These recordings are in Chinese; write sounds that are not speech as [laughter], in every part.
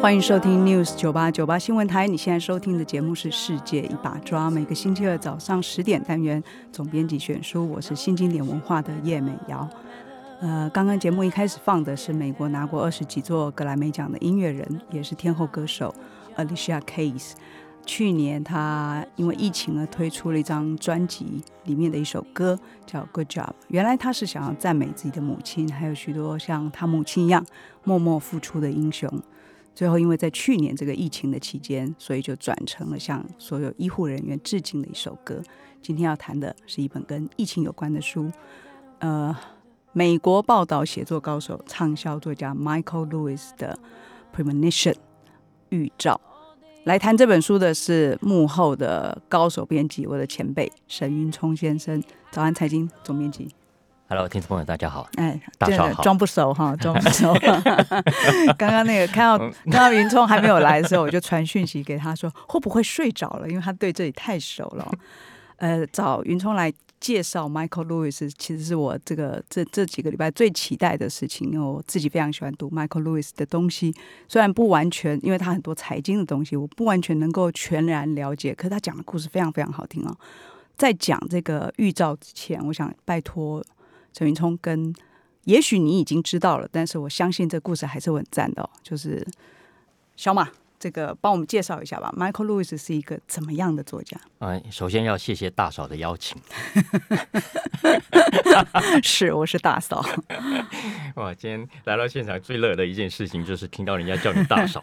欢迎收听 News 九八九八新闻台。你现在收听的节目是《世界一把抓》，每个星期二早上十点单元总编辑选书，我是新经典文化的叶美瑶。呃，刚刚节目一开始放的是美国拿过二十几座格莱美奖的音乐人，也是天后歌手 Alicia Keys。去年他因为疫情而推出了一张专辑，里面的一首歌叫《Good Job》。原来他是想要赞美自己的母亲，还有许多像他母亲一样默默付出的英雄。最后，因为在去年这个疫情的期间，所以就转成了向所有医护人员致敬的一首歌。今天要谈的是一本跟疫情有关的书，呃，美国报道写作高手、畅销作家 Michael Lewis 的《Premonition》预兆。来谈这本书的是幕后的高手编辑，我的前辈沈云聪先生。早安，财经总编辑。Hello，听众朋友，大家好。哎，大家好装不熟哈，[laughs] 装不熟。[laughs] 刚刚那个看到看到云聪还没有来的时候，我就传讯息给他说，会不会睡着了？因为他对这里太熟了哦。[laughs] 呃，找云聪来介绍 Michael Lewis，其实是我这个这这几个礼拜最期待的事情，因为我自己非常喜欢读 Michael Lewis 的东西，虽然不完全，因为他很多财经的东西，我不完全能够全然了解，可是他讲的故事非常非常好听哦。在讲这个预兆之前，我想拜托陈云聪跟，也许你已经知道了，但是我相信这故事还是很赞的、哦。就是小马，这个帮我们介绍一下吧。Michael Lewis 是一个怎么样的作家？嗯，首先要谢谢大嫂的邀请。[laughs] 是，我是大嫂。[laughs] 哇，今天来到现场最乐的一件事情就是听到人家叫你大嫂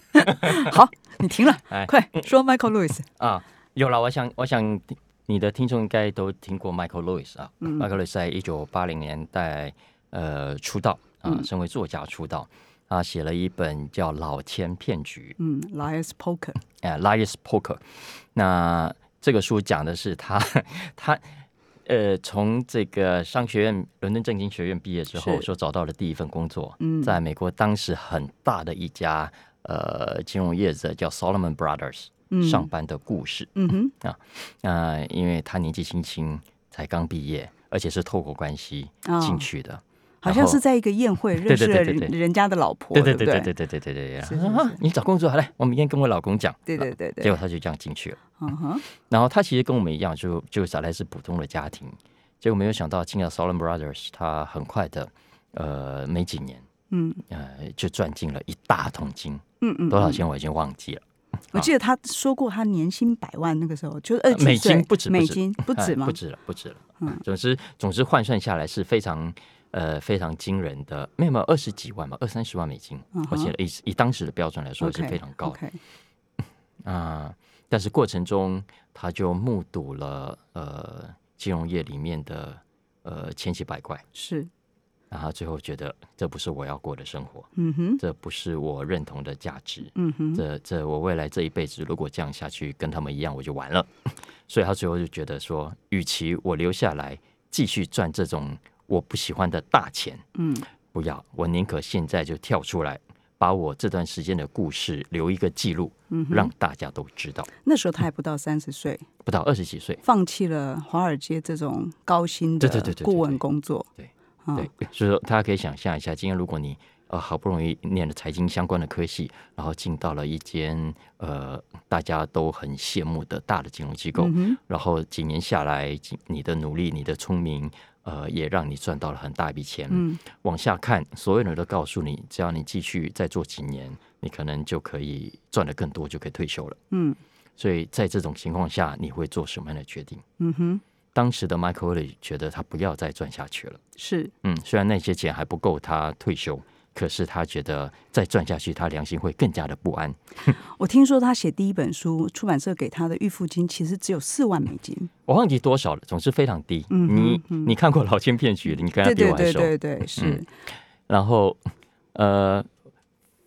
[laughs] 好，你停了，哎快说 Michael Lewis。啊。有了，我想，我想你的听众应该都听过 Michael Lewis 啊。Michael Lewis 在一九八零年代呃出道啊，身为作家出道。他写了一本叫《老千骗局》，嗯，Liar's Poker。呃 Liar's Poker。那这个书讲的是他他呃从这个商学院伦敦政经学院毕业之后，是所找到的第一份工作，嗯在美国当时很大的一家呃金融业者叫 Solomon Brothers、嗯上班的故事。嗯哼。啊，那、因为他年纪轻轻，才刚毕业，而且是透过关系哦。进去的。好像是在一个宴会认识了人人家的老婆，对对不对？对对对对对对你找工作好嘞，我明天跟我老公讲。对对对对。结果他就这样进去了。嗯哼，然后他其实跟我们一样，就就本来是普通的家庭，结果没有想到进了 Solomon Brothers，他很快的，呃，没几年，嗯。呃，就赚进了一大桶金，嗯嗯，多少嗯？钱我已经忘记了，我记得他说过，他年薪百万，那个时候就是二美金不止美金不止吗？哎不止了，不止了。嗯。嗯，总之总之换算下来是非常呃非常惊人的，没有没有二十几万吧，二三十万美金。嗯哼，我记得以以当时的标准来说是非常高的。[laughs] 啊、但是过程中他就目睹了呃金融业里面的呃千奇百怪。是，然后最后觉得这不是我要过的生活，嗯哼，这不是我认同的价值，嗯哼，这这我未来这一辈子如果这样下去跟他们一样，我就完了。[laughs] 所以他最后就觉得说，与其我留下来继续赚这种我不喜欢的大钱，嗯不要，我宁可现在就跳出来，把我这段时间的故事留一个记录，嗯，让大家都知道。那时候他还不到三十岁，不到二十几岁，放弃了华尔街这种高薪的对对对对对顾问工作，对嗯对，所以说大家可以想象一下，今天如果你呃好不容易念了财经相关的科系，然后进到了一间呃大家都很羡慕的大的金融机构，然后几年下来，你的努力、你的聪明，呃，也让你赚到了很大一笔钱。嗯，往下看，所有人都告诉你，只要你继续再做几年，你可能就可以赚的更多，就可以退休了。嗯，所以在这种情况下，你会做什么样的决定？嗯哼。当时的 Michael 觉得他不要再赚下去了。是，嗯，虽然那些钱还不够他退休，可是他觉得再赚下去，他良心会更加的不安。[laughs] 我听说他写第一本书，出版社给他的预付金其实只有四万美金，我忘记多少了，总之非常低。嗯你你看过《老千骗局》你跟他比我还熟。对对对，是。然后，呃，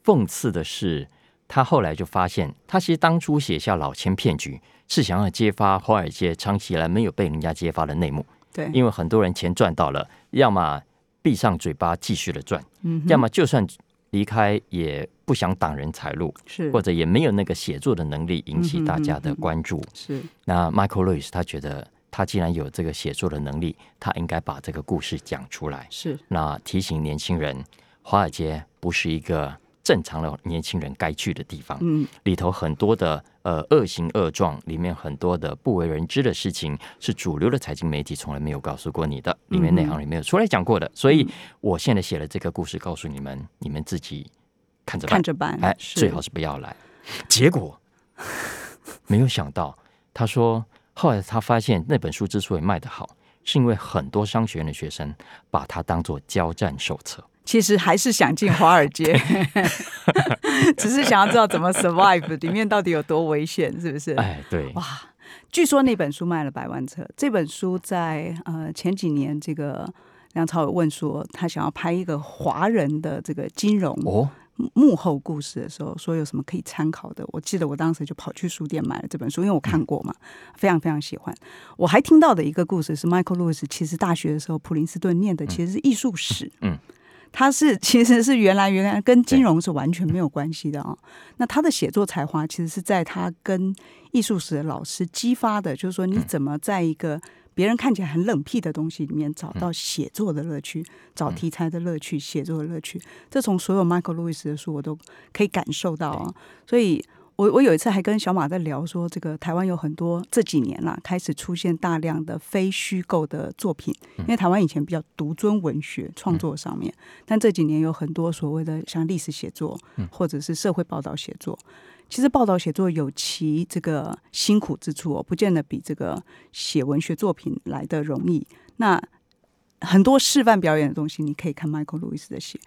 讽刺的是，他后来就发现，他其实当初写下《老千骗局》。是想要揭发华尔街长期以来没有被人家揭发的内幕，对，因为很多人钱赚到了，要么闭上嘴巴继续的赚，嗯，要么就算离开也不想挡人财路，是，或者也没有那个写作的能力引起大家的关注，是。那 Michael Lewis 他觉得他既然有这个写作的能力，他应该把这个故事讲出来，是。那提醒年轻人，华尔街不是一个。正常的年轻人该去的地方，嗯，里头很多的呃恶行恶状，里面很多的不为人知的事情，是主流的财经媒体从来没有告诉过你的，里面内行里没有出来讲过的。所以我现在写了这个故事，告诉你们，你们自己看着办看着办，哎，最好是不要来。结果没有想到，他说后来他发现那本书之所以卖得好，是因为很多商学院的学生把它当做交战手册。其实还是想进华尔街，[laughs] 只是想要知道怎么 survive，里面到底有多危险，是不是？哎，对。哇，据说那本书卖了百万册。这本书在呃前几年，这个梁朝伟问说他想要拍一个华人的这个金融哦幕后故事的时候，说有什么可以参考的？我记得我当时就跑去书店买了这本书，因为我看过嘛，非常非常喜欢。我还听到的一个故事是，Michael Lewis 其实大学的时候普林斯顿念的其实是艺术史，嗯。他是其实是原来原来跟金融是完全没有关系的啊。那他的写作才华其实是在他跟艺术史的老师激发的，就是说你怎么在一个别人看起来很冷僻的东西里面找到写作的乐趣，找题材的乐趣，写作的乐趣。这从所有 Michael Lewis 的书我都可以感受到啊。所以。我我有一次还跟小马在聊说，这个台湾有很多这几年啦，开始出现大量的非虚构的作品，因为台湾以前比较独尊文学创作上面，但这几年有很多所谓的像历史写作，或者是社会报道写作。其实报道写作有其这个辛苦之处哦，不见得比这个写文学作品来的容易。那很多示范表演的东西，你可以看 Michael Lewis 的写。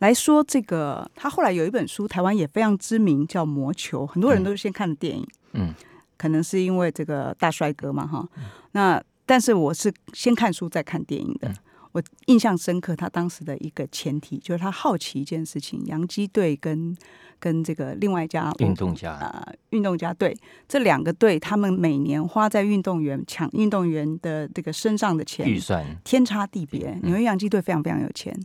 来说这个，他后来有一本书，台湾也非常知名，叫《魔球》，很多人都是先看的电影，嗯，可能是因为这个大帅哥嘛，哈。那但是我是先看书再看电影的，我印象深刻。他当时的一个前提就是他好奇一件事情：洋基队跟跟这个另外一家运动家啊，运动家队这两个队，他们每年花在运动员抢运动员的这个身上的钱预算天差地别。纽约洋基队非常非常有钱。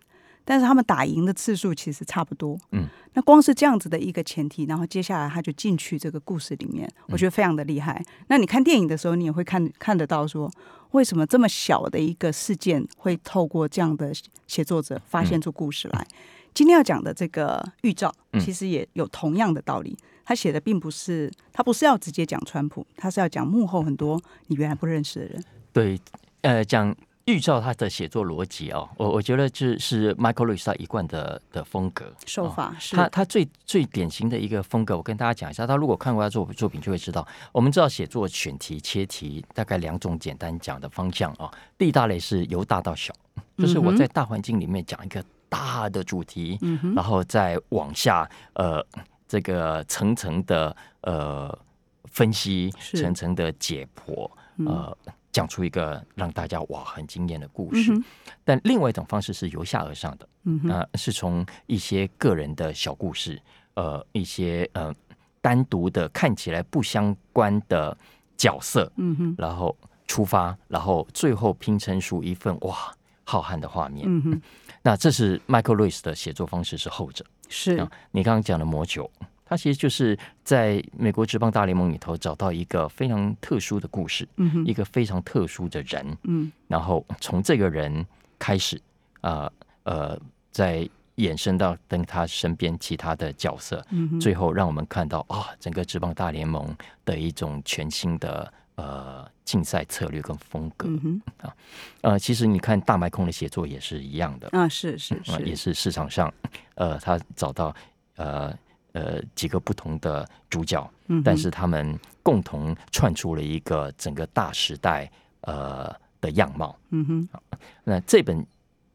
但是他们打赢的次数其实差不多，嗯，那光是这样子的一个前提，然后接下来他就进去这个故事里面，我觉得非常的厉害。那你看电影的时候，你也会看看得到说，为什么这么小的一个事件会透过这样的写作者发现出故事来？今天要讲的这个预兆，其实也有同样的道理。他写的并不是，他不是要直接讲川普，他是要讲幕后很多你原来不认识的人。对，呃，讲。预兆他的写作逻辑哦，我我觉得这是 Michael Lewis 他一贯的的风格手法是。他他最最典型的一个风格，我跟大家讲一下。他如果看过他作作品，就会知道。我们知道写作选题切题大概两种简单讲的方向啊。第一大类是由大到小，就是我在大环境里面讲一个大的主题，然后再往下呃这个层层的呃分析，层层的解剖呃。讲出一个让大家哇很惊艳的故事，但另外一种方式是由下而上的，那，是从一些个人的小故事，呃，一些呃单独的看起来不相关的角色，嗯哼，然后出发，然后最后拼成出一份哇浩瀚的画面，嗯哼，那这是 Michael Lewis 的写作方式是后者，是。你刚刚讲的魔球。他其实就是在美国职棒大联盟里头找到一个非常特殊的故事，一个非常特殊的人，嗯，然后从这个人开始，呃呃，在延伸到跟他身边其他的角色，最后让我们看到啊，整个职棒大联盟的一种全新的呃竞赛策略跟风格啊。呃，其实你看大麦空的写作也是一样的啊，是是 [laughs] 是，也是市场上呃，他找到呃呃几个不同的主角，但是他们共同串出了一个整个大时代呃的样貌。嗯哼，那这本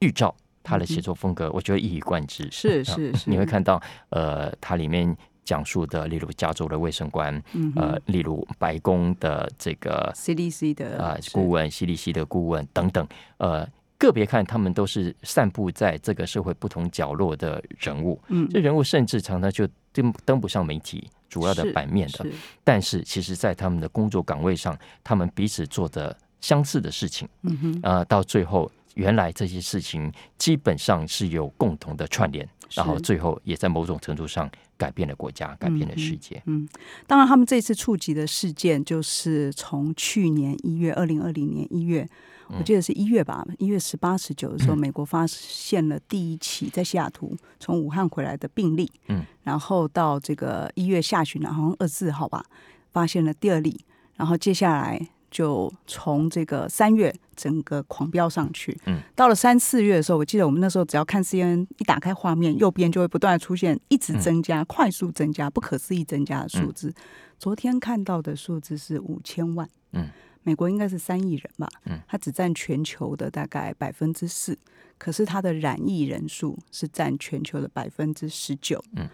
预兆。他的写作风格，我觉得一以贯之。是是 [laughs] 是，你会看到，呃，它里面讲述的，例如加州的卫生官，呃，例如白宫的这个 CDC 的啊顾问，CDC 的顾问等等，呃，个别看他们都是散布在这个社会不同角落的人物。嗯，这人物甚至常常就登登不上媒体主要的版面的，但是其实在他们的工作岗位上，他们彼此做的相似的事情。嗯哼，啊，到最后。原来这些事情基本上是有共同的串联，然后最后也在某种程度上改变了国家，改变了世界。嗯，当然，他们这次触及的事件就是从去年一月，二零二零年一月，我记得是一月吧，一月十八、十九的时候，美国发现了第一起在西雅图从武汉回来的病例。嗯，然后到这个一月下旬，好像二四号吧，发现了第二例，然后接下来。就从这个三月整个狂飙上去，嗯，到了三四月的时候，我记得我们那时候只要看 C N，一打开画面，右边就会不断出现一直增加、快速增加、不可思议增加的数字。昨天看到的数字是五千万，嗯，美国应该是三亿人吧，嗯，它只占全球的大概百分之四，可是它的染疫人数是占全球的百分之十九，嗯。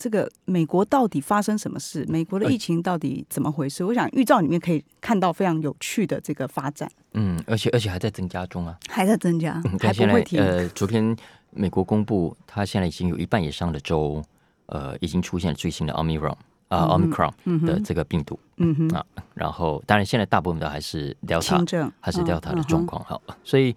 这个美国到底发生什么事？美国的疫情到底怎么回事？我想预兆里面可以看到非常有趣的这个发展。嗯，而且而且还在增加中啊，还在增加，还不会停。呃，昨天美国公布，它现在已经有一半以上的州，呃，已经出现了最新的奥密克戎啊，，omicron 的这个病毒。嗯哼啊，然后当然现在大部分的还是 Delta，还是 Delta 的状况哈。所以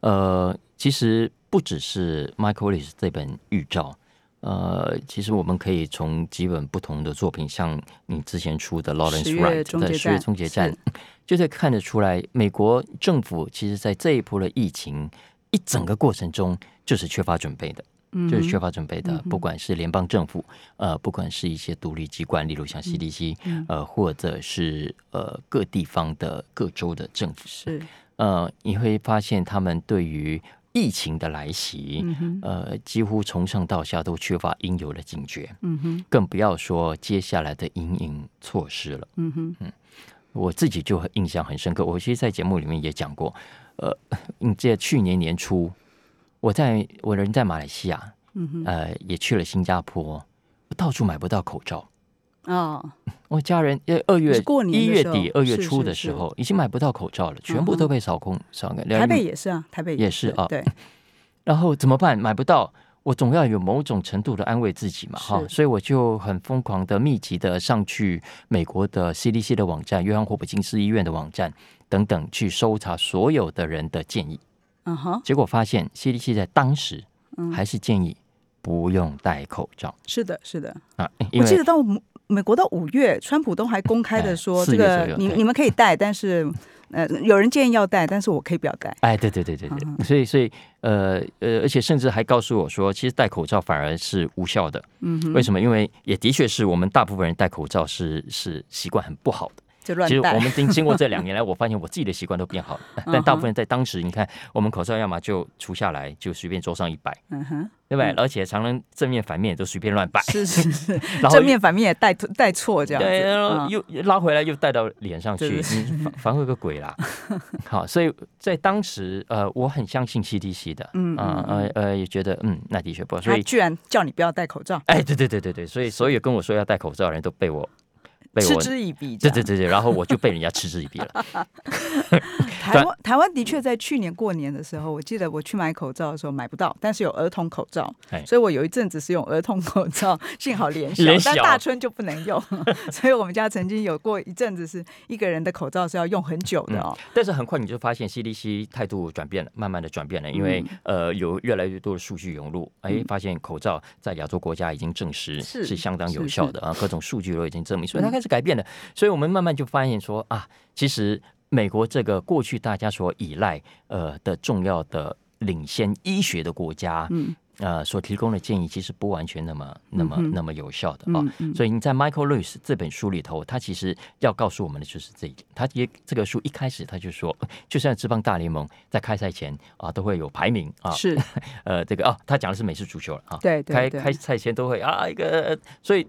呃，其实不只是 Michael Lewis 这本预兆。呃，其实我们可以从几本不同的作品，像你之前出的《Lawrence Wright》的《十月终结战》，就可以看得出来，美国政府其实在这一波的疫情一整个过程中，就是缺乏准备的，就是缺乏准备的。不管是联邦政府，呃，不管是一些独立机关，例如像 CDC，呃，或者是呃各地方的各州的政府，是。呃，你会发现他们对于。疫情的来袭，呃，几乎从上到下都缺乏应有的警觉，嗯哼，更不要说接下来的阴影措施了，嗯哼，嗯，我自己就印象很深刻，我其实，在节目里面也讲过，呃，[laughs] 你记去年年初，我在我人在马来西亚，嗯哼，呃，也去了新加坡，到处买不到口罩。哦，[laughs] 我家人呃二月一月底二月初的时候已经买不到口罩了，全部都被扫空扫干。台北也是啊，台北也是啊。对，[laughs] 然后怎么办？买不到，我总要有某种程度的安慰自己嘛，哈。所以我就很疯狂的、密集的上去美国的 CDC 的网站、约翰霍普金斯医院的网站等等，去搜查所有的人的建议。嗯哼，结果发现 CDC 在当时还是建议不用戴口罩。是的，是的啊，我记得到。美国到五月，川普都还公开的说，这个你你们可以戴，但是呃，有人建议要戴，但是我可以不要戴。哎，对对对对对，所以所以呃呃，而且甚至还告诉我说，其实戴口罩反而是无效的。嗯，为什么？因为也的确是我们大部分人戴口罩是是习惯很不好的。其实我们经经过这两年来，我发现我自己的习惯都变好了。[laughs] 但大部分在当时，你看我们口罩要么就除下来，就随便桌上一摆，嗯哼，对不对？而且常常正面反面都随便乱摆，是是是，[laughs] 正面反面也带带错这样，对，然后又拉回来又带到脸上去，反反会个鬼啦。[laughs] 好，所以在当时，呃，我很相信 CDC 的，嗯呃呃，也觉得嗯，那的确不，所以居然叫你不要戴口罩，哎，对对对对对，所以所有跟我说要戴口罩的人都被我。嗤之以鼻，对对对对，然后我就被人家嗤之以鼻了。[laughs] [laughs] 台湾台湾的确在去年过年的时候，我记得我去买口罩的时候买不到，但是有儿童口罩，所以我有一阵子是用儿童口罩，[laughs] 幸好连小，但大春就不能用，所以我们家曾经有过一阵子是一个人的口罩是要用很久的哦。但是很快你就发现 CDC 态度转变了，慢慢的转变了，因为呃有越来越多的数据涌入，哎，发现口罩在亚洲国家已经证实是相当有效的啊，各种数据都已经证明，所以它开始改变的，所以我们慢慢就发现说啊，其实。美国这个过去大家所依赖呃的重要的领先医学的国家，嗯，呃所提供的建议其实不完全那么那么嗯那么有效的啊、嗯嗯所以你在 Michael Lewis 这本书里头，他其实要告诉我们的就是这一点。他也这个书一开始他就说，就像职棒大联盟在开赛前啊都会有排名啊，是，[laughs] 呃这个啊他讲的是美式足球了啊，对对对开开赛前都会啊一个，所以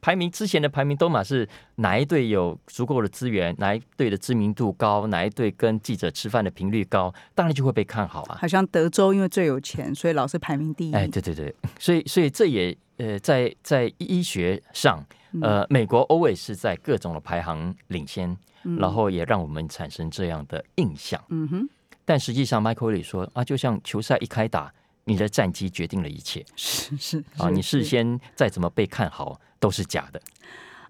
排名之前的排名都嘛是哪一队有足够的资源，哪一队的知名度高，哪一队跟记者吃饭的频率高，当然就会被看好啊。好像德州因为最有钱，所以老是排名第一。哎，对对对，所以所以这也呃在在医学上，嗯呃，美国 always 是在各种的排行领先，嗯然后也让我们产生这样的印象。嗯哼，但实际上，Michael 里说啊，就像球赛一开打，你的战机决定了一切。是是啊，你事先再怎么被看好都是假的，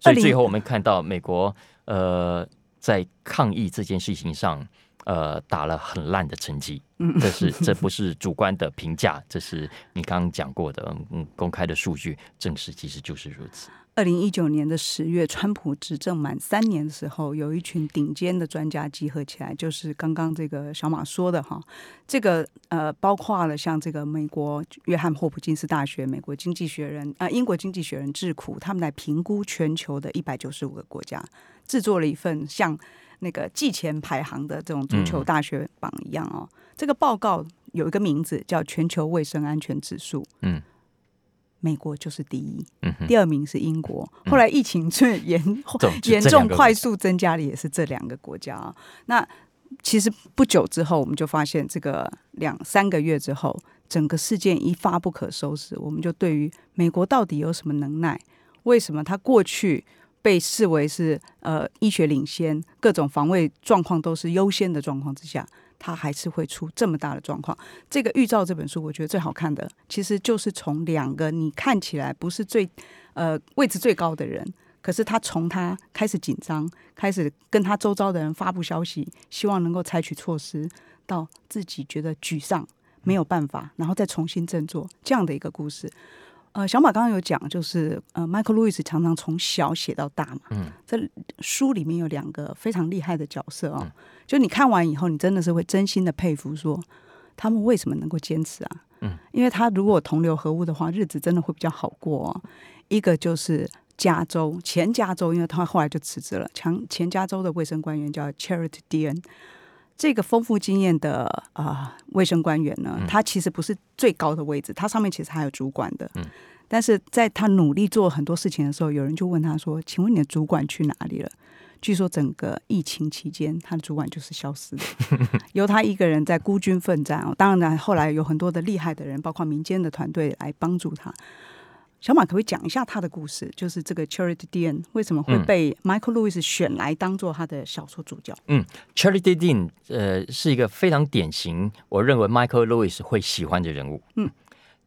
所以最后我们看到美国呃在抗疫这件事情上。呃，打了很烂的成绩，嗯。这是 [laughs] 这不是主观的评价，这是你刚刚讲过的，嗯，公开的数据证实其实就是如此。二零一九年的十月，川普执政满三年的时候，有一群顶尖的专家集合起来，就是刚刚这个小马说的哈，这个呃，包括了像这个美国约翰霍普金斯大学、美国经济学人啊、英国经济学人智库，他们来评估全球的一百九十五个国家，制作了一份像那个季前排行的这种足球大学榜一样哦。这个报告有一个名字叫《全球卫生安全指数》，嗯美国就是第一，嗯，第二名是英国。后来疫情最严 [laughs] 这严重快速增加的也是这两个国家啊。那其实不久之后，我们就发现这个两三个月之后，整个事件一发不可收拾。我们就对于美国到底有什么能耐？为什么他过去被视为是呃医学领先，各种防卫状况都是优先的状况之下，它还是会出这么大的状况？这个《预兆》这本书，我觉得最好看的，其实就是从两个你看起来不是最呃位置最高的人，可是他从他开始紧张，开始跟他周遭的人发布消息，希望能够采取措施，到自己觉得沮丧没有办法，然后再重新振作这样的一个故事。呃，小马刚刚有讲，就是呃，迈克·路易斯常常从小写到大嘛。嗯，这书里面有两个非常厉害的角色哦，就你看完以后，你真的是会真心的佩服，说他们为什么能够坚持啊？嗯，因为他如果同流合污的话，日子真的会比较好过、哦。一个就是加州前加州，因为他后来就辞职了，前前加州的卫生官员叫 Charity Dean。这个丰富经验的啊、呃卫生官员呢，他其实不是最高的位置，他上面其实还有主管的。嗯但是在他努力做很多事情的时候，有人就问他说：“请问你的主管去哪里了？”据说整个疫情期间，他的主管就是消失的，[laughs] 由他一个人在孤军奋战哦。当然，后来有很多的厉害的人，包括民间的团队来帮助他。小马可不可以讲一下他的故事？就是这个 Charity Dean 为什么会嗯被 Michael Lewis 选来当做他的小说主角？嗯 Charity Dean，呃，是一个非常典型，我认为 Michael Lewis 会喜欢的人物。嗯，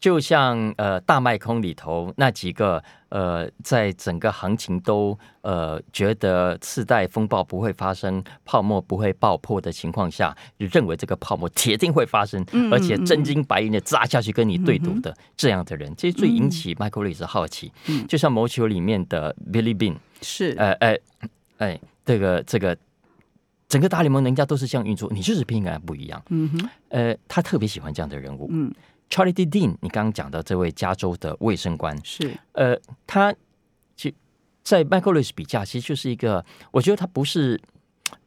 就像呃大麦空里头那几个呃，在整个行情都呃觉得次贷风暴不会发生，泡沫不会爆破的情况下，认为这个泡沫铁定会发生，嗯而且真金白银的砸下去跟你对赌的、这样的人，其实最引起 Michael Lewis 的好奇。嗯就像《谋求》里面的 Billy Bean，是呃呃哎，这个这个整个大联盟人家都是这样运作，你就是偏跟他不一样。嗯哼，呃，他特别喜欢这样的人物。嗯，Charlie. Dean，你刚刚讲的这位加州的卫生官，是呃，他其在 Michael Lewis 比价，其实就是一个，我觉得他不是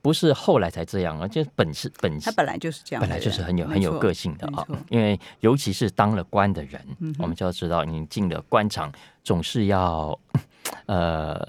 不是后来才这样啊，就是本是本他本来就是这样，本来就是很有很有个性的啊因为尤其是当了官的人，嗯我们就要知道，你进了官场，总是要呃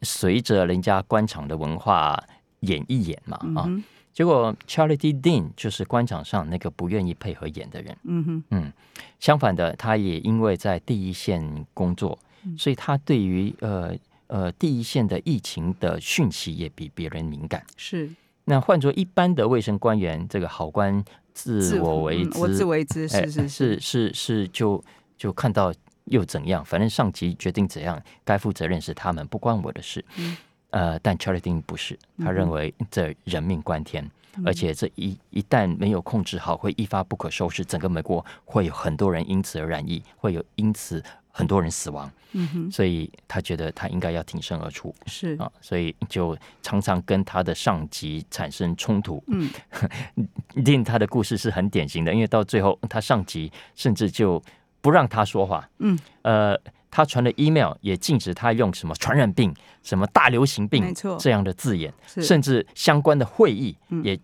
随着人家官场的文化演一演嘛啊。结果 Charity Dean 就是官场上那个不愿意配合演的人，嗯哼，嗯，相反的，他也因为在第一线工作，嗯所以他对于呃呃第一线的疫情的讯息也比别人敏感。是那换做一般的卫生官员，这个好官自我为之，嗯我自为之，哎是是是是是，就就看到又怎样？反正上级决定怎样，该负责任是他们，不关我的事。嗯呃，但 Charlie Dean 不是，他认为这人命关天，嗯而且这一一旦没有控制好，会一发不可收拾。整个美国会有很多人因此而染疫，会有因此很多人死亡。嗯哼，所以他觉得他应该要挺身而出。是。啊，所以就常常跟他的上级产生冲突。嗯，[laughs] 令他的故事是很典型的，因为到最后他上级甚至就不让他说话，嗯，呃，他传的 email 也禁止他用什么传染病、什么大流行病这样的字眼，是。甚至相关的会议嗯。也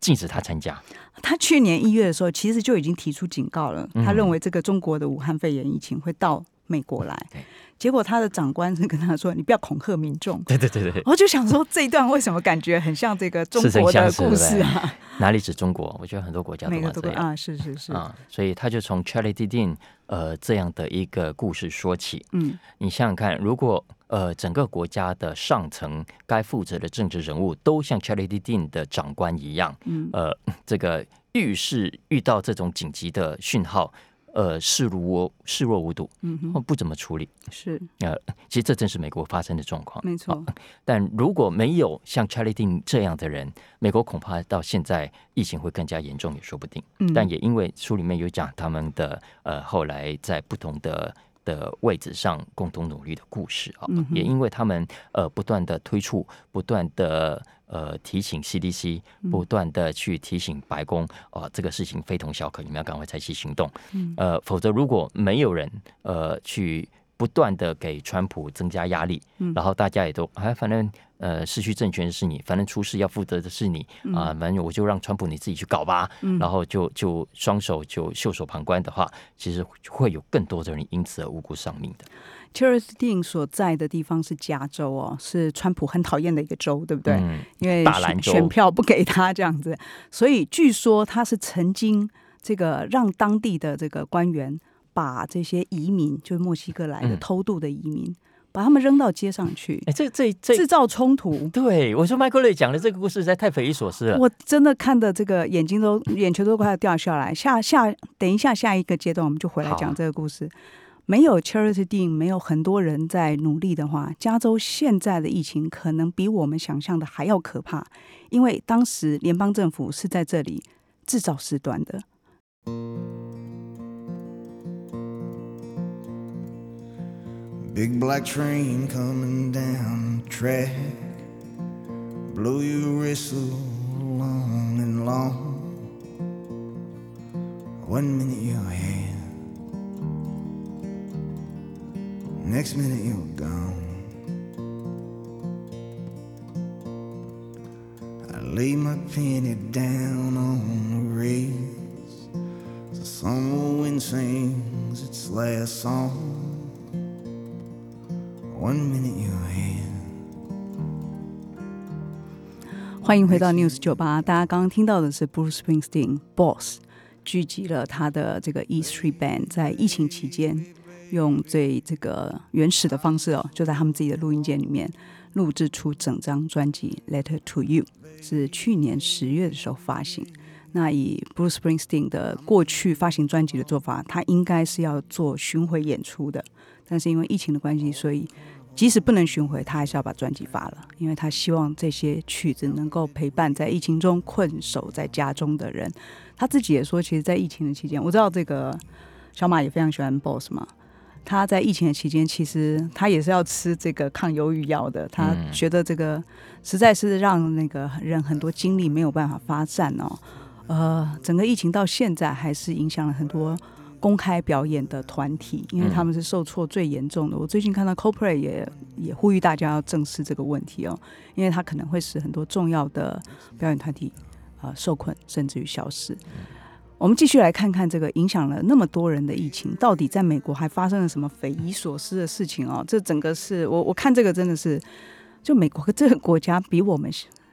禁止他参加。他去年一月的时候，其实就已经提出警告了，嗯。他认为这个中国的武汉肺炎疫情会到美国来对。结果他的长官是跟他说：“你不要恐吓民众。[laughs] ”对对对对，我就想说，这一段为什么感觉很像这个中国的故事啊？哪里指中国？我觉得很多国家都这样啊，是是是，啊，所以他就从 Charity Dean 呃这样的一个故事说起。嗯，你想想看，如果呃整个国家的上层该负责的政治人物都像 Charity Dean 的长官一样，嗯呃，这个遇事遇到这种紧急的讯号，呃，视如视若无睹，嗯哼，不怎么处理。是呃，其实这正是美国发生的状况。没错，但如果没有像 Charlie Dean 这样的人，美国恐怕到现在疫情会更加严重也说不定。嗯但也因为书里面有讲他们的呃后来在不同的的位置上共同努力的故事啊，嗯也因为他们呃不断的推出，不断的呃提醒 CDC，不嗯断的去提醒白宫，哦、这个事情非同小可，你们要赶快采取行动。嗯呃，否则如果没有人呃去不断的给川普增加压力，嗯然后大家也都哎，反正呃失去政权的是你，反正出事要负责的是你啊、反正我就让川普你自己去搞吧，嗯。然后就就双手就袖手旁观的话，其实会有更多的人因此而无辜丧命的。Charles Dean 所在的地方是加州哦，是川普很讨厌的一个州，对不对？嗯，因为选票不给他这样子，所以据说他是曾经这个让当地的这个官员把这些移民，就是墨西哥来的嗯。偷渡的移民，把他们扔到街上去，哎，这这这制造冲突。对我说，麦克雷讲的这个故事实在太匪夷所思了。我真的看的这个眼睛都眼球都快要掉下来。下下等一下下一个阶段我们就回来讲这个故事。没有 Charity Dean，没有很多人在努力的话，加州现在的疫情可能比我们想象的还要可怕，因为当时联邦政府是在这里制造事端的。Big black train coming down the track. Blow your whistle long and long. One minute you're here, next minute you're gone. I lay my penny down on the rails. The summer wind sings its last song. 欢迎回到 News 酒吧，大家刚刚听到的是 Bruce Springsteen Boss 聚集了他的这个 E Street Band，在疫情期间用最这个原始的方式哦，就在他们自己的录音间里面录制出整张专辑《Letter to You》，是去年十月的时候发行。那以 Bruce Springsteen 的过去发行专辑的做法，他应该是要做巡回演出的，但是因为疫情的关系，所以即使不能巡回，他还是要把专辑发了，因为他希望这些曲子能够陪伴在疫情中困守在家中的人。他自己也说，其实，在疫情的期间，我知道这个小马也非常喜欢 Boss 嘛。他在疫情的期间，其实他也是要吃这个抗忧郁药的。他觉得这个实在是让那个人很多精力没有办法发散哦。呃，整个疫情到现在还是影响了很多公开表演的团体，因为他们是受挫最严重的。我最近看到 CoPlay 也也呼吁大家要正视这个问题哦，因为它可能会使很多重要的表演团体啊、受困，甚至于消失。我们继续来看看这个影响了那么多人的疫情，到底在美国还发生了什么匪夷所思的事情哦？这整个是我我看这个真的是，就美国这个国家比我们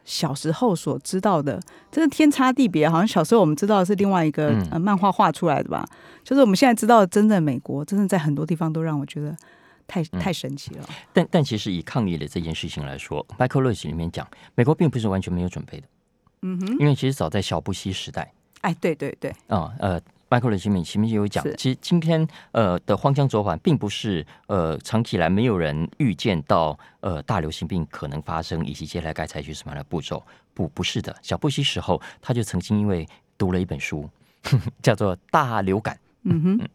小时候所知道的，真的天差地别。好像小时候我们知道的是另外一个、嗯呃漫画画出来的吧，就是我们现在知道的真的美国，真的在很多地方都让我觉得太太神奇了。但但其实以抗议的这件事情来说，Michael Lewis 里面讲，美国并不是完全没有准备的。嗯哼，因为其实早在小布希时代哎，对对对，啊，呃。Michael 的前面前面就有讲，其实今天呃的荒腔走板，并不是呃长期以来没有人预见到呃大流行病可能发生，以及接下来该采取什么样的步骤。不，不是的。小布希时候，他就曾经因为读了一本书，[laughs] 叫做《大流感》。嗯哼，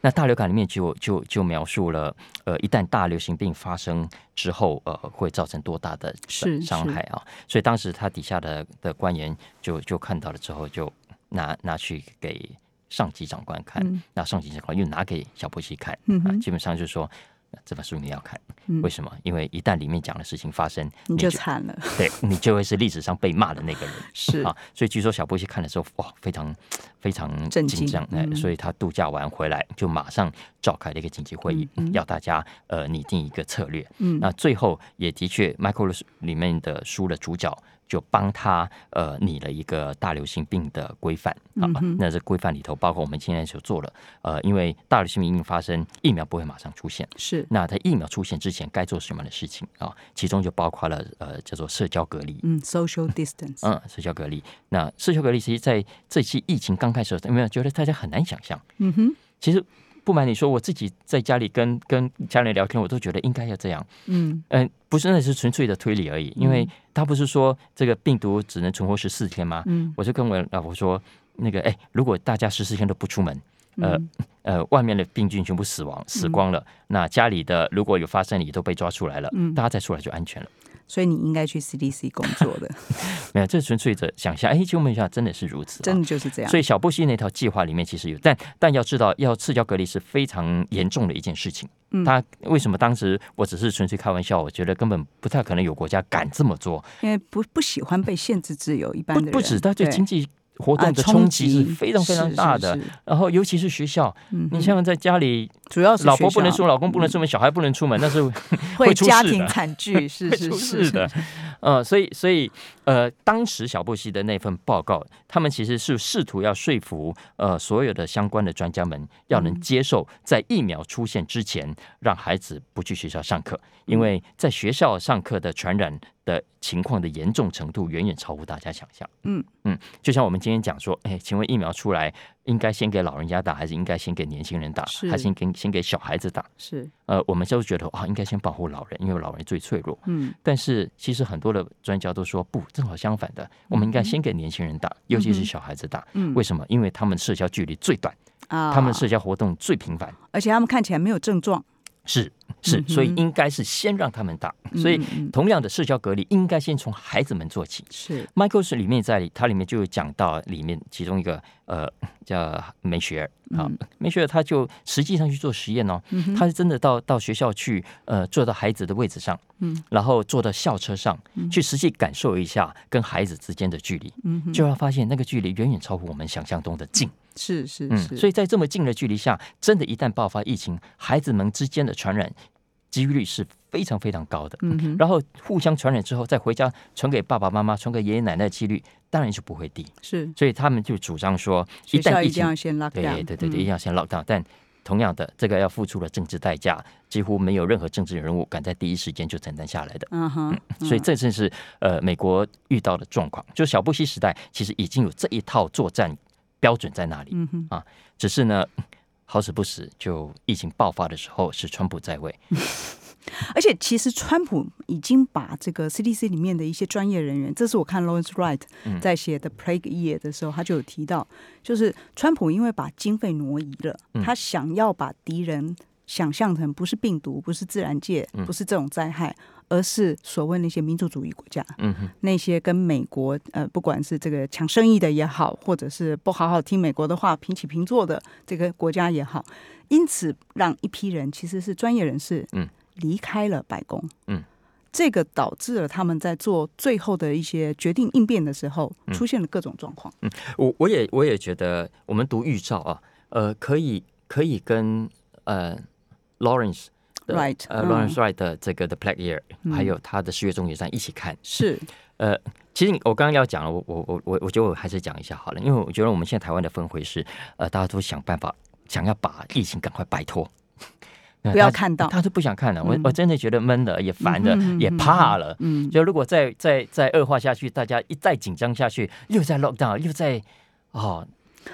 那大流感里面就就就描述了，呃，一旦大流行病发生之后，呃，会造成多大的是伤害啊！所以当时他底下的的官员就就看到了之后，就拿拿去给上级长官看，嗯那上级长官又拿给小波西看，嗯啊，基本上就是说。这本书你要看，嗯为什么？因为一旦里面讲的事情发生，你就惨了。[laughs] 对你就会是历史上被骂的那个人。[laughs] 是啊，所以据说小波西看的时候，哇，非常非常震惊紧张，哎、嗯所以他度假完回来就马上召开了一个紧急会议，嗯嗯要大家呃拟定一个策略。嗯那最后也的确，Michael 里面的书的主角就帮他呃拟了一个大流行病的规范啊。嗯那这规范里头包括我们今天所做了，呃，因为大流行病一发生，疫苗不会马上出现。是那在疫苗出现之前该做什么样的事情啊？其中就包括了呃叫做社交隔离，嗯，social distance，嗯，社交隔离。那社交隔离，其实在这期疫情刚开始有没有觉得大家很难想象？嗯哼，其实不瞒你说，我自己在家里跟跟家人聊天，我都觉得应该要这样。嗯嗯、不是那是纯粹的推理而已，因为他不是说这个病毒只能存活十四天吗？嗯我就跟我老婆说，那个哎，如果大家十四天都不出门，呃嗯呃，外面的病菌全部死亡死光了，那家里的如果有发生，也都被抓出来了，嗯大家再出来就安全了。所以你应该去 CDC [laughs] 工作的，没有，这纯粹的想象。哎，就问一下真的是如此、啊，真的就是这样。所以小布希那套计划里面其实有，但但要知道，要社交隔离是非常严重的一件事情。嗯他为什么当时我只是纯粹开玩笑？我觉得根本不太可能有国家敢这么做。因为不不喜欢被限制自由，一般的人不不止，他对经济活动啊的冲击是非常非常大的。然后尤其是学校，嗯你像在家里，主要是老婆不能出门，老公不能出门，小孩不能出门，那是会 [laughs] 出事的。家庭惨剧，[laughs] 是是是的。呃，所以所以呃，当时小布希的那份报告，他们其实是试图要说服呃所有的相关的专家们，要能接受在疫苗出现之前，让孩子不去学校上课，因为在学校上课的传染的情况的严重程度远远超乎大家想象。嗯。嗯，就像我们今天讲说，哎，请问疫苗出来应该先给老人家打，还是应该先给年轻人打，是还是先给先给小孩子打？是，呃，我们就觉得啊，应该先保护老人，因为老人最脆弱。嗯但是其实很多的专家都说不，正好相反的，我们应该先给年轻人打，尤其是小孩子打。嗯为什么？因为他们社交距离最短，啊他们社交活动最频繁。而且他们看起来没有症状，是是所以应该是先让他们打。所以同样的社交隔离，应该先从孩子们做起。是。Michael 是里面在它里面就有讲到里面其中一个呃叫梅雪尔啊，梅雪尔他就实际上去做实验哦，他是真的到到学校去呃坐到孩子的位置上，嗯，然后坐到校车上去实际感受一下跟孩子之间的距离，嗯就要发现那个距离远远超乎我们想象中的近。是是嗯，是，所以在这么近的距离下，真的，一旦爆发疫情，孩子们之间的传染几率是非常非常高的。嗯哼然后互相传染之后，再回家传给爸爸妈妈、传给爷爷奶奶的几率当然就不会低。是所以他们就主张说，一旦疫情一定要先 lock 对对对对，一定嗯要先 lock down，但。同样的，这个要付出了政治代价，几乎没有任何政治人物敢在第一时间就承担下来的。嗯哼，所以这正是呃美国遇到的状况。就小布希时代，其实已经有这一套作战标准在那里。嗯，啊，只是呢，好死不死，就疫情爆发的时候是川普在位，[laughs] 而且其实川普已经把这个 CDC 里面的一些专业人员，这是我看 Lawrence Wright 嗯。在写的 Plague Year 的时候，他就有提到，就是川普因为把经费挪移了，嗯。他想要把敌人想象成不是病毒，不是自然界，嗯。不是这种灾害，而是所谓那些民族主义国家，嗯哼，那些跟美国呃，不管是这个抢生意的也好，或者是不好好听美国的话，平起平坐的这个国家也好，因此让一批人其实是专业人士，嗯，离开了白宫，嗯，这个导致了他们在做最后的一些决定应变的时候，嗯。出现了各种状况。嗯。我我也我也觉得，我们读预兆啊，呃，可以可以跟呃 Lawrence 的 Wright，呃嗯 Lawrence Wright 的这个的 Plague Year，、嗯还有他的十月中决战一起看。是，呃，其实你我刚刚要讲了，我我我我我觉得我还是讲一下好了，因为我觉得我们现在台湾的氛围是，呃，大家都想办法想要把疫情赶快摆脱。[laughs] 不要看到大家都不想看了。我嗯我真的觉得闷了，也烦了，也怕了。嗯，就如果再再再恶化下去，大家一再紧张下去，又在 lock down，又在哦，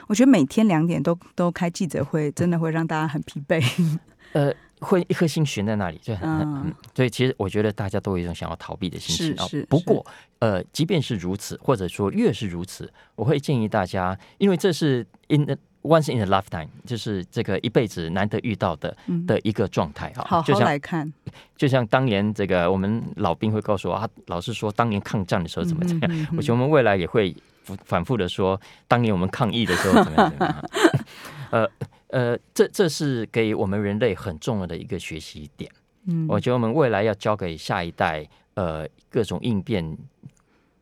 我觉得每天两点都都开记者会，真的会让大家很疲惫。呃，会一颗心悬在那里，就很所以其实我觉得大家都有一种想要逃避的心情啊。不过，呃，即便是如此，或者说越是如此，我会建议大家，因为这是 in the once in a lifetime，就是这个一辈子难得遇到的嗯的一个状态啊。好好就像来看，就像当年这个我们老兵会告诉我啊，老是说当年抗战的时候怎么怎么样，我觉得我们未来也会反反复的说，当年我们抗疫的时候怎么样怎么样。[laughs] 呃呃，这这是给我们人类很重要的一个学习点。嗯，我觉得我们未来要教给下一代，呃，各种应变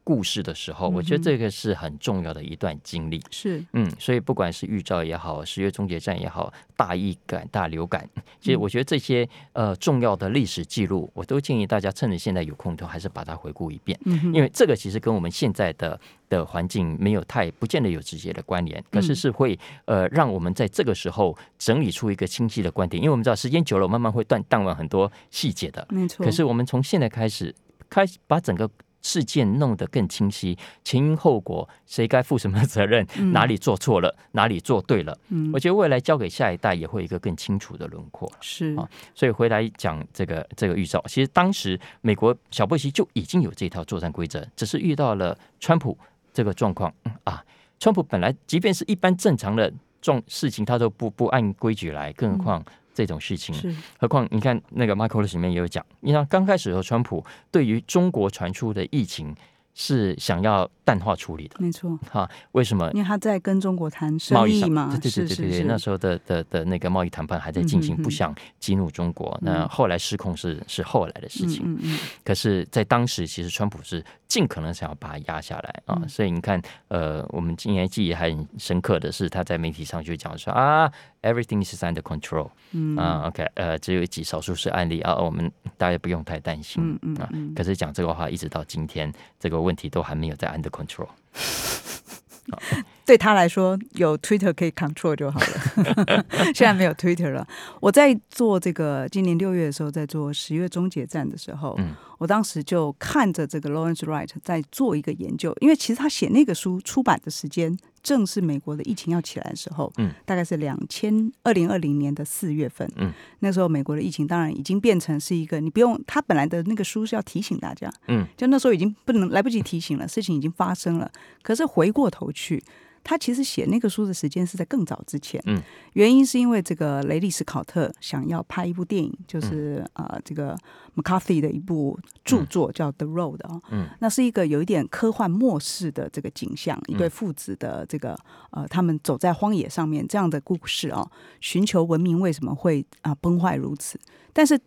故事的时候，我觉得这个是很重要的一段经历。是。嗯，所以不管是预兆也好，十月终结战也好，大疫感、大流感，其实我觉得这些呃重要的历史记录，我都建议大家趁着现在有空，都还是把它回顾一遍，嗯因为这个其实跟我们现在的的环境没有太不见得有直接的关联，可是是会呃让我们在这个时候整理出一个清晰的观点，因为我们知道时间久了，慢慢会断淡忘很多细节的，没错。可是我们从现在开始，开始把整个事件弄得更清晰，前因后果，谁该负什么责任，哪里做错了，哪里做对了。嗯我觉得未来交给下一代也会有一个更清楚的轮廓。是啊所以回来讲这个这个预兆，其实当时美国小布希就已经有这套作战规则，只是遇到了川普这个状况、嗯啊。川普本来即便是一般正常的状事情，他都不不按规矩来，更何况这种事情。是。何况你看那个 Michael 里面也有讲，你看刚开始的时候，川普对于中国传出的疫情是想要淡化处理的。没错，哈，为什么？因为他在跟中国谈贸生易嘛，对对对对对，是是是。那时候的的的那个贸易谈判还在进行，嗯哼不想激怒中国。那后来失控是是后来的事情，嗯嗯。可是，在当时，其实川普是尽可能想要把它压下来啊。嗯所以你看，呃，我们今年记忆还很深刻的是，他在媒体上就讲说啊，everything is under control，嗯啊，OK，呃，只有极少数是案例啊，我们大家不用太担心嗯嗯啊。嗯可是讲这个话，一直到今天，这个问题都还没有在 under control。[laughs] 对他来说，有 Twitter 可以 control 就好了。[laughs] 现在没有 Twitter 了。我在做这个今年六月的时候，在做十月终结站的时候，嗯我当时就看着这个 Lawrence Wright 在做一个研究，因为其实他写那个书出版的时间正是美国的疫情要起来的时候，嗯，大概是两千二零二零年的四月份，嗯，那时候美国的疫情当然已经变成是一个你不用，他本来的那个书是要提醒大家，嗯，就那时候已经不能来不及提醒了，事情已经发生了。可是回过头去，他其实写那个书的时间是在更早之前。嗯，原因是因为这个雷利斯考特想要拍一部电影，就是、嗯。呃这个 McCarthy 的一部著作叫《The Road》啊，嗯，那是一个有一点科幻末世的这个景象，一对父子的这个呃他们走在荒野上面这样的故事啊，寻求文明为什么会啊、崩坏如此，但是。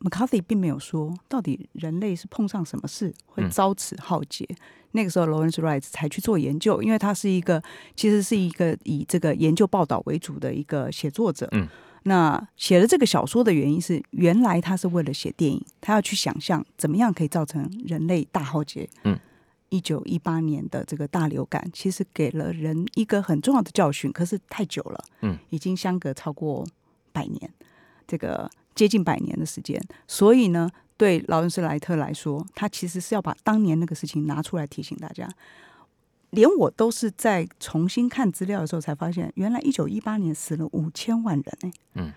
McCarthy 并没有说到底人类是碰上什么事会嗯遭此浩劫。那个时候，Lawrence Wright 才去做研究，因为他是一个其实是一个以这个研究报道为主的一个写作者。嗯，那写了这个小说的原因是，原来他是为了写电影，他要去想象怎么样可以造成人类大浩劫。嗯。一九一八年的这个大流感，其实给了人一个很重要的教训，可是太久了，嗯，已经相隔超过百年，这个接近百年的时间，所以呢，对劳伦斯莱特来说，他其实是要把当年那个事情拿出来提醒大家。连我都是在重新看资料的时候才发现，原来一九一八年死了五千万人哎、嗯，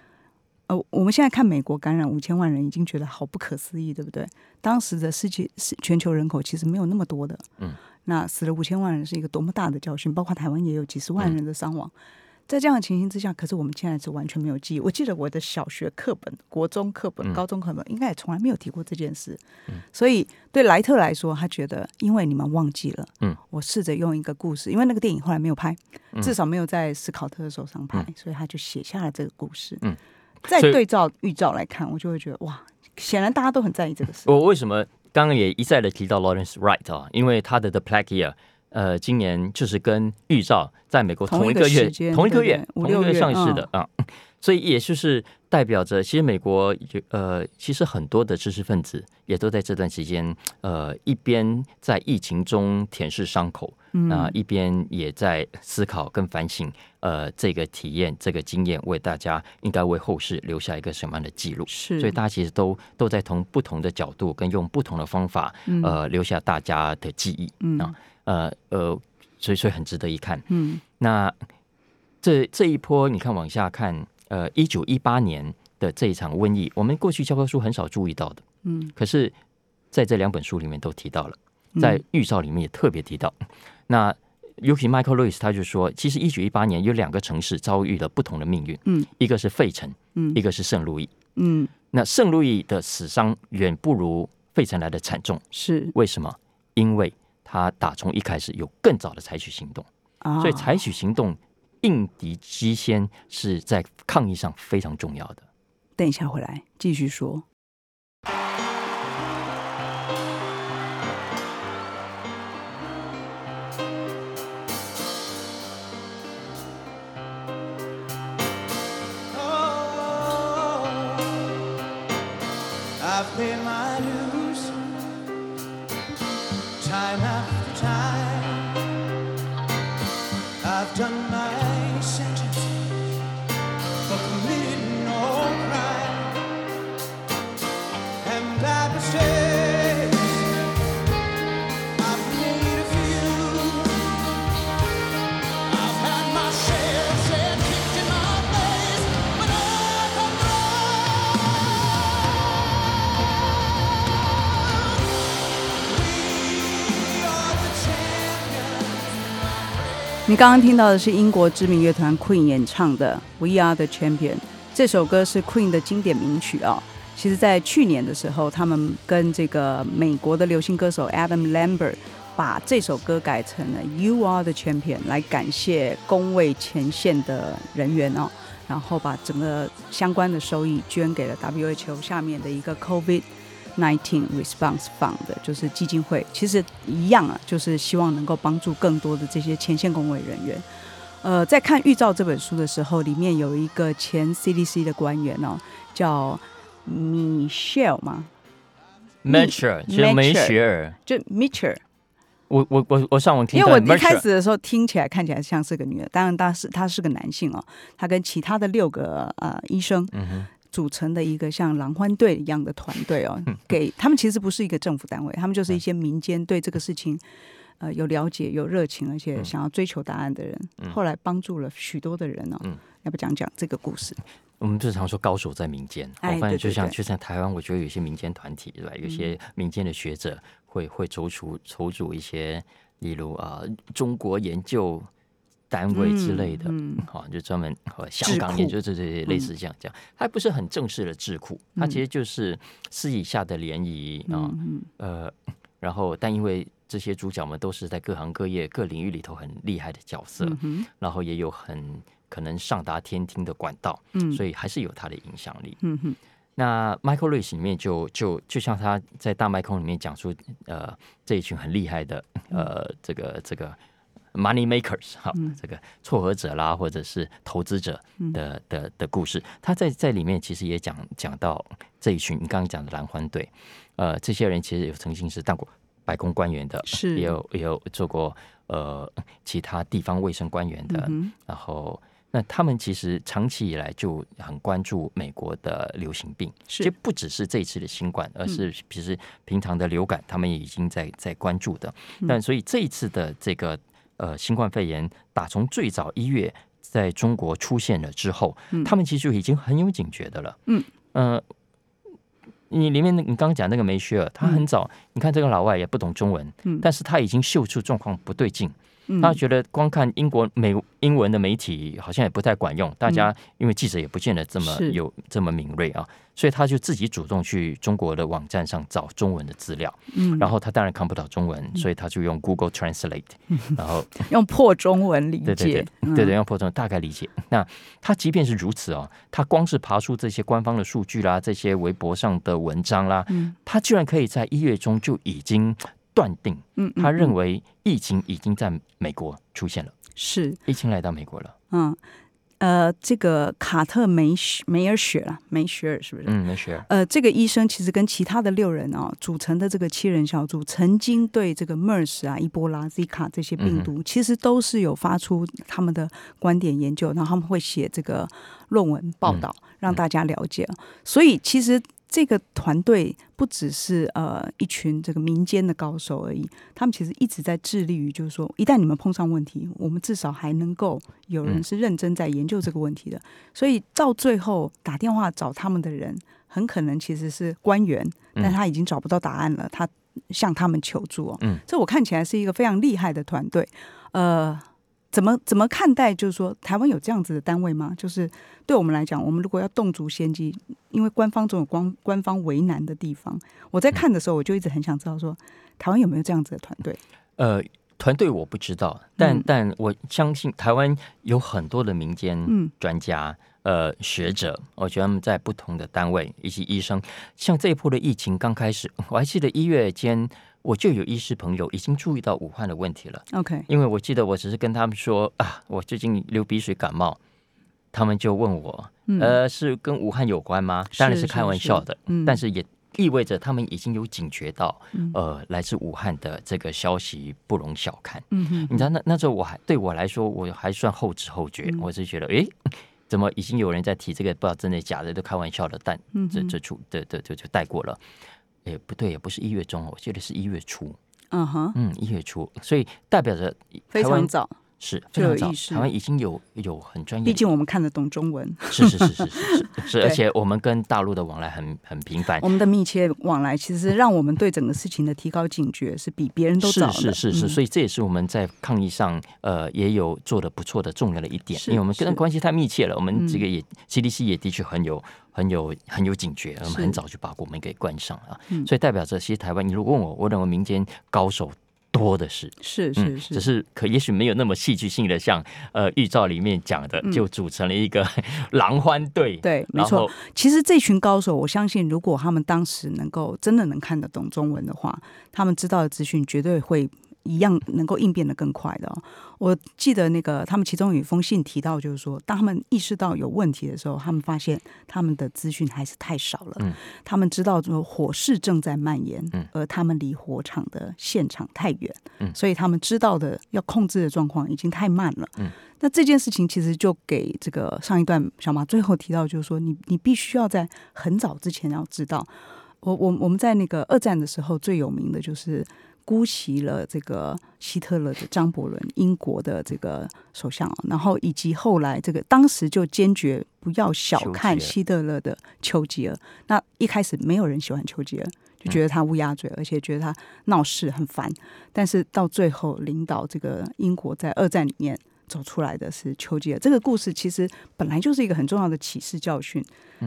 呃，我们现在看美国感染五千万人，已经觉得好不可思议，对不对？当时的世界是全球人口其实没有那么多的，嗯，那死了五千万人是一个多么大的教训，包括台湾也有几十嗯万人的伤亡。在这样的情形之下，可是我们现在是完全没有记忆。我记得我的小学课本、国中课本、嗯高中课本应该也从来没有提过这件事。所以对莱特来说，他觉得因为你们忘记了，嗯，我试着用一个故事，因为那个电影后来没有拍，嗯至少没有在斯考特的手上拍，所以他就写下了这个故事。嗯，再对照预兆来看，我就会觉得哇，显然大家都很在意这个事。我为什么刚刚也一再的提到 Lawrence Wright 啊？因为他的 The Plague Year，呃，今年就是跟预兆在美国同一个月同一个月同一个月上市的啊，[laughs] 所以也就是代表着，其实美国有呃，其实很多的知识分子也都在这段时间，呃，一边在疫情中舔舐伤口，嗯。啊、一边也在思考跟反省，呃，这个体验、这个经验为大家应该为后世留下一个什么样的记录。是，所以大家其实都都在从不同的角度跟用不同的方法，呃，留下大家的记忆，嗯。啊，呃呃，所以所以很值得一看。嗯那这这一波，你看往下看，呃，一九一八年的这一场瘟疫，我们过去教科书很少注意到的，嗯，可是在这两本书里面都提到了，在预兆里面也特别提到。那尤其 Michael Lewis 他就说，其实一九一八年有两个城市遭遇了不同的命运，嗯，一个是费城，嗯一个是圣路易。嗯那圣路易的死伤远不如费城来的惨重，是为什么？因为他打从一开始有更早的采取行动，啊，所以采取行动应敌机先是在抗疫上非常重要的。等一下回来继续说。你刚刚听到的是英国知名乐团 Queen 演唱的《We Are the Champion》这首歌是 Queen 的经典名曲啊、其实，在去年的时候，他们跟这个美国的流行歌手 Adam Lambert 把这首歌改成了《You Are the Champion》，来感谢工位前线的人员哦，然后把整个相关的收益捐给了 WHO 下面的一个 COVID。19 Response Fund 就是基金会，其实一样啊，就是希望能够帮助更多的这些前线工位人员。呃，在看《预兆》这本书的时候，里面有一个前 CDC 的官员哦，叫 Michelle 嘛，Mitchell 就是梅雪尔，就 Mitchell，我我我我上网听因为我一开始的时候听起来看起来像是个女的，当然他是他是个男性哦，他跟其他的六个呃医生嗯哼，组成的一个像狼獾队一样的团队哦，给他们其实不是一个政府单位，他们就是一些民间对这个事情呃有了解、有热情，而且想要追求答案的人，后来帮助了许多的人哦。嗯要不讲讲这个故事？我们日常说高手在民间，我发现就像就像台湾，我觉得有些民间团体对吧？有些嗯民间的学者会会筹出筹组一些，例如啊、中国研究单位之类的，嗯嗯。好、就专门和香港研究这这些类似这样这样，它不是很正式的智库，它其实就是私底下的联谊啊，嗯。呃，然后但因为这些主角们都是在各行各业各领域里头很厉害的角色，嗯然后也有很可能上达天听的管道，嗯。所以还是有它的影响力。嗯哼。那 Michael Lewis 里面就就就像他在大麦空里面讲述，呃，这一群很厉害的呃这个这个 money makers 哈，这个撮合者啦，或者是投资者的的的故事。他在在里面其实也讲讲到这一群你刚刚讲的蓝欢队，呃，这些人其实有曾经是当过白宫官员的，是。也有也有做过呃其他地方卫生官员的，嗯然后那他们其实长期以来就很关注美国的流行病，是。嗯其实不只是这一次的新冠，而是其实平常的流感，他们也已经在在关注的。嗯。但所以这一次的这个呃新冠肺炎，打从最早一月在中国出现了之后，他们其实就已经很有警觉的了。嗯，呃。你里面那你刚刚讲那个梅雪尔，他很早，你看这个老外也不懂中文，嗯但是他已经嗅出状况不对劲，嗯他觉得光看英国美英文的媒体好像也不太管用，大家因为记者也不见得这么有这么敏锐啊，所以他就自己主动去中国的网站上找中文的资料，嗯。然后他当然看不到中文，所以他就用 Google Translate，然后 [laughs] 用破中文理对对解，嗯。对对对，用破中文大概理解。那他即便是如此哦，他光是爬出这些官方的数据啦，这些微博上的文章啦，嗯他居然可以在一月中就已经断定，嗯，嗯他认嗯为疫情已经在美国出现了，是疫情来到美国了。嗯呃，这个卡特梅雪梅尔雪啦，梅雪尔是不是？嗯，梅雪尔。呃，这个医生其实跟其他的六人啊组成的这个七人小组，曾经对这个 MERS 啊、伊波拉、Zika 这些病毒，其实都是有发出他们的观点研究，然后他们会写这个论文报道，让大家了解。所以其实这个团队不只是呃一群这个民间的高手而已，他们其实一直在致力于，就是说，一旦你们碰上问题，我们至少还能够有人嗯是认真在研究这个问题的。所以到最后打电话找他们的人，很可能其实是官员，嗯但他已经找不到答案了，他向他们求助哦。嗯，这我看起来是一个非常厉害的团队。呃，怎么怎么看待？就是说，台湾有这样子的单位吗？就是对我们来讲，我们如果要动足先机，因为官方总有官官方为难的地方。我在看的时候，我就一直很想知道说，台湾有没有这样子的团队？呃，团队我不知道，但、嗯但我相信台湾有很多的民间嗯专家、呃学者，我觉得他们在不同的单位以及医生，像这一波的疫情刚开始，我还记得一月间我就有医师朋友已经注意到武汉的问题了，OK，因为我记得我只是跟他们说啊，我最近流鼻水感冒，他们就问我，呃，是跟武汉有关吗？当然嗯是是开玩笑的，是嗯。但是也意味着他们已经有警觉到，呃，来自武汉的这个消息不容小看。嗯哼，你知道那那时候我还对我来说我还算后知后觉，嗯。我是觉得，诶，怎么已经有人在提这个，不知道真的假的，都开玩笑的，但嗯这这出这这就就带过了。也不对，也不是一月中，我记得是一月初，嗯哼，嗯，一月初，所以代表着非常早，是就非常早，台湾已经有有很专业，毕竟我们看得懂中文，是是是是是是是，[laughs] 而且我们跟大陆的往来很很频繁我，们的密切往来，其实让我们对整个事情的提高警觉是比别人都早是的。是是是，嗯。所以这也是我们在抗疫上呃也有做的不错的重要的一点，因为我们跟关系太密切了，我们这嗯。个也 CDC 也的确很有很有很有警觉，我们很早就把国门给关上了所以代表着其实台湾，你如果问我，我认为民间高手多的是。是嗯，是是，只是可也许没有那么戏剧性的，像呃预兆里面讲的，就组成了一个 [laughs] 狼獾队。嗯对，没错。其实这群高手，我相信，如果他们当时能够真的能看得懂中文的话，他们知道的资讯绝对会一样能够应变的更快的、哦。我记得那个他们其中有一封信提到，就是说，当他们意识到有问题的时候，他们发现他们的资讯还是太少了。嗯他们知道说火势正在蔓延，嗯而他们离火场的现场太远，嗯所以他们知道的要控制的状况已经太慢了。嗯那这件事情其实就给这个上一段小马最后提到，就是说你你必须要在很早之前要知道。我我我们在那个二战的时候最有名的就是姑息了这个希特勒的张伯伦，英国的这个首相，然后以及后来这个当时就坚决不要小看希特勒的丘吉尔。那一开始没有人喜欢丘吉尔，就觉得他乌鸦嘴，而且觉得他闹事很烦。但是到最后，领导这个英国在二战里面走出来的是丘吉尔。这个故事其实本来就是一个很重要的启示教训，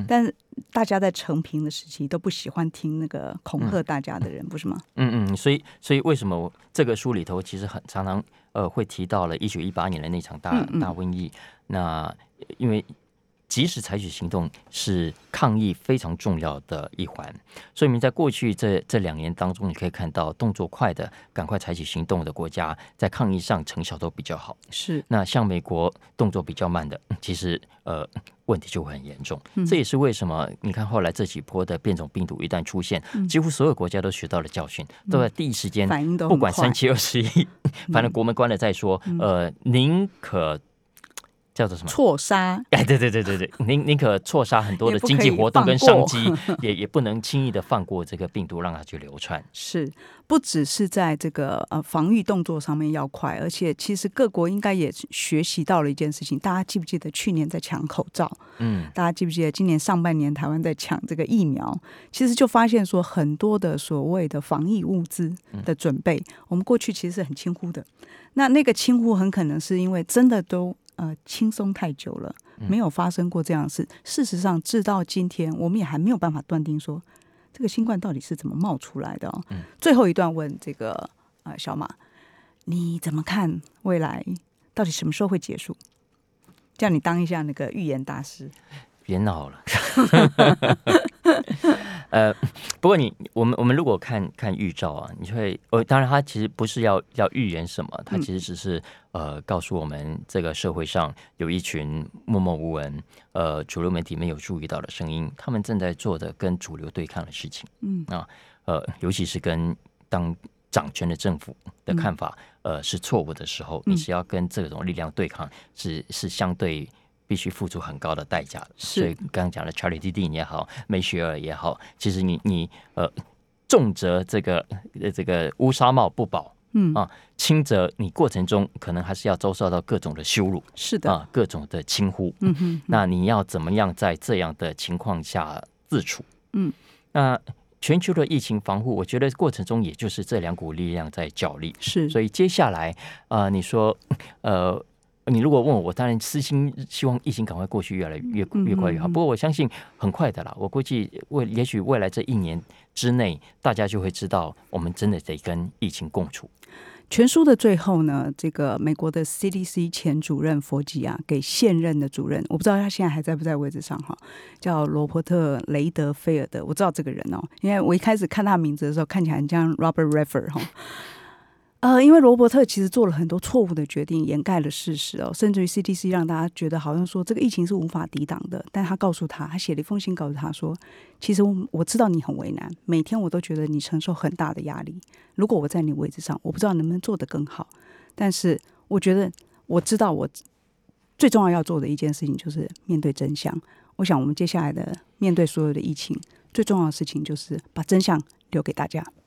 但是大家在成平的时期都不喜欢听那个恐吓大家的人，不是吗？嗯嗯，所以所以为什么我这个书里头其实很常常呃会提到了一九一八年的那场大大瘟疫？那因为及时采取行动是抗疫非常重要的一环，所以你在过去这这两年当中，你可以看到动作快的、赶快采取行动的国家，在抗疫上成效都比较好。是，那像美国动作比较慢的，其实呃问题就会很严重。嗯。这也是为什么你看后来这几波的变种病毒一旦出现，嗯。几乎所有国家都学到了教训，都在第一时间反应都不管三七二十一，反正国门关了再说。呃，宁可叫做什么？错杀哎，对对对对对，宁宁可错杀很多的经济活动跟商机，[laughs] 也也不能轻易的放过这个病毒，让它去流窜。是不只是在这个呃防御动作上面要快，而且其实各国应该也学习到了一件事情。大家记不记得去年在抢口罩？嗯，大家记不记得今年上半年台湾在抢这个疫苗？其实就发现说很多的所谓的防疫物资的准备，我们过去其实是很轻忽的。那那个轻忽很可能是因为真的都呃轻松太久了，没有发生过这样的事。事实上，直到今天，我们也还没有办法断定说这个新冠到底是怎么冒出来的哦。最后一段问这个啊、呃小马，你怎么看未来到底什么时候会结束？叫你当一下那个预言大师。别闹了。[laughs] [laughs] 呃，不过你我们我们如果看看预兆啊，你就会呃，当然它其实不是要要预言什么，它其实只是呃告诉我们这个社会上有一群默默无闻，呃，主流媒体没有注意到的声音，他们正在做的跟主流对抗的事情。嗯。啊，呃，尤其是跟当掌权的政府的看法，呃，是错误的时候，你是要跟这种力量对抗，是是相对必须付出很高的代价所以刚刚讲的查理蒂蒂也好，梅雪尔也好，其实你你呃重则这个呃这个乌纱帽不保。嗯啊，轻则你过程中可能还是要遭受到各种的羞辱是的，啊，各种的轻忽。嗯哼，那你要怎么样在这样的情况下自处？嗯，那全球的疫情防护，我觉得过程中也就是这两股力量在角力。是，所以接下来，呃，你说，呃，你如果问我，我当然私心希望疫情赶快过去，越来越嗯越快越好。不过我相信很快的啦，我估计未也许未来这一年之内，大家就会知道，我们真的得跟疫情共处。全书的最后呢，这个美国的 CDC 前主任佛吉啊，给现任的主任，我不知道他现在还在不在位置上哈，叫罗伯特雷德菲尔德，我知道这个人哦，因为我一开始看他名字的时候，看起来很像 Robert Redford 哈。呃，因为罗伯特其实做了很多错误的决定，掩盖了事实哦，甚至于 CDC 让大家觉得好像说这个疫情是无法抵挡的。但他告诉他，他写了一封信告诉他说，其实我我知道你很为难，每天我都觉得你承受很大的压力。如果我在你位置上，我不知道能不能做得更好。但是我觉得我知道我最重要要做的一件事情就是面对真相。我想我们接下来的面对所有的疫情，最重要的事情就是把真相留给大家。